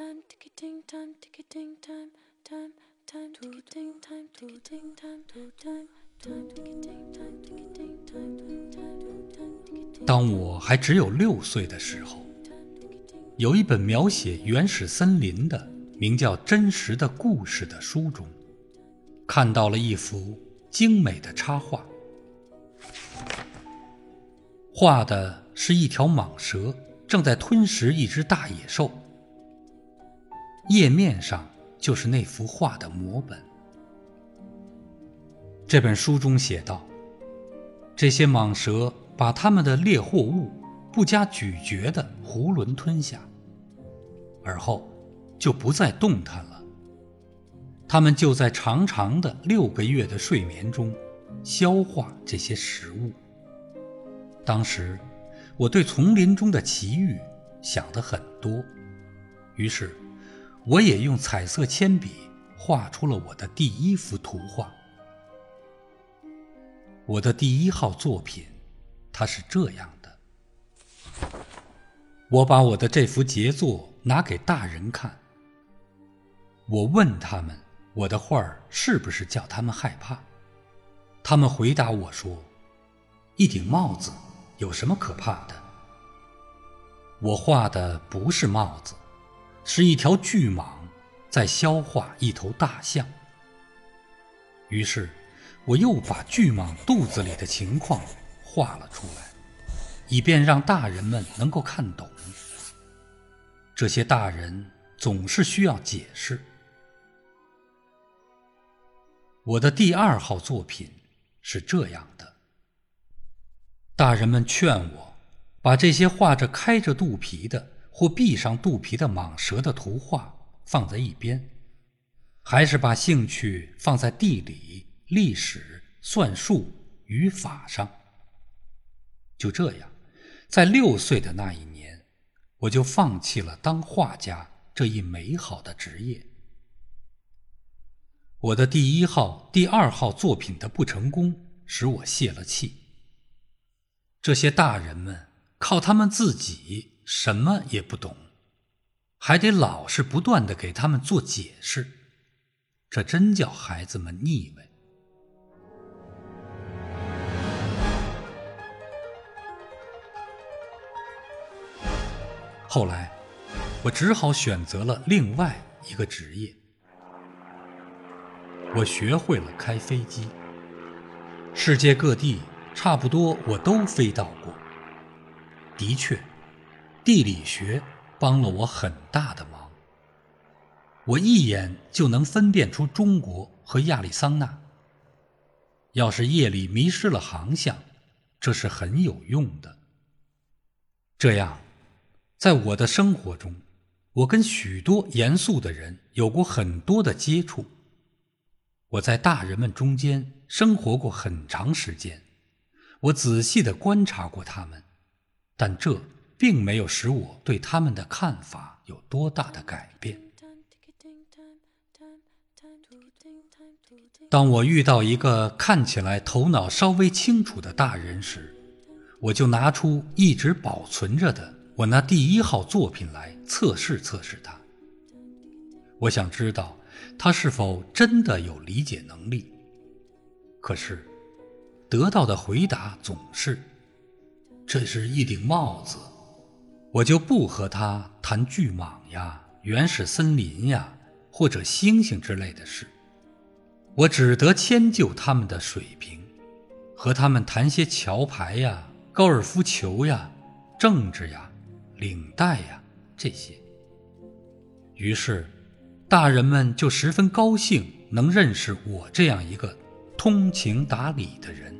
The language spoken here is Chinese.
time, ticketing time, ticketing time, time, time, ticketing time, ticketing time, time, time, ticketing time, ticketing time, time, time, ticketing 当我还只有六岁的时候，有一本描写原始森林的，名叫《真实的故事》的书中，看到了一幅精美的插画，画的是一条蟒蛇正在吞食一只大野兽。页面上就是那幅画的摹本。这本书中写道：这些蟒蛇把它们的猎获物不加咀嚼地囫囵吞下，而后就不再动弹了。它们就在长长的六个月的睡眠中消化这些食物。当时，我对丛林中的奇遇想得很多，于是。我也用彩色铅笔画出了我的第一幅图画。我的第一号作品，它是这样的。我把我的这幅杰作拿给大人看。我问他们，我的画是不是叫他们害怕？他们回答我说：“一顶帽子有什么可怕的？”我画的不是帽子。是一条巨蟒在消化一头大象。于是，我又把巨蟒肚子里的情况画了出来，以便让大人们能够看懂。这些大人总是需要解释。我的第二号作品是这样的：大人们劝我把这些画着开着肚皮的。或闭上肚皮的蟒蛇的图画放在一边，还是把兴趣放在地理、历史、算术、语法上。就这样，在六岁的那一年，我就放弃了当画家这一美好的职业。我的第一号、第二号作品的不成功，使我泄了气。这些大人们靠他们自己。什么也不懂，还得老是不断的给他们做解释，这真叫孩子们腻歪。后来，我只好选择了另外一个职业。我学会了开飞机，世界各地差不多我都飞到过。的确。地理学帮了我很大的忙。我一眼就能分辨出中国和亚利桑那。要是夜里迷失了航向，这是很有用的。这样，在我的生活中，我跟许多严肃的人有过很多的接触。我在大人们中间生活过很长时间，我仔细的观察过他们，但这。并没有使我对他们的看法有多大的改变。当我遇到一个看起来头脑稍微清楚的大人时，我就拿出一直保存着的我那第一号作品来测试测试他。我想知道他是否真的有理解能力。可是，得到的回答总是：“这是一顶帽子。”我就不和他谈巨蟒呀、原始森林呀，或者星星之类的事。我只得迁就他们的水平，和他们谈些桥牌呀、高尔夫球呀、政治呀、领带呀这些。于是，大人们就十分高兴能认识我这样一个通情达理的人。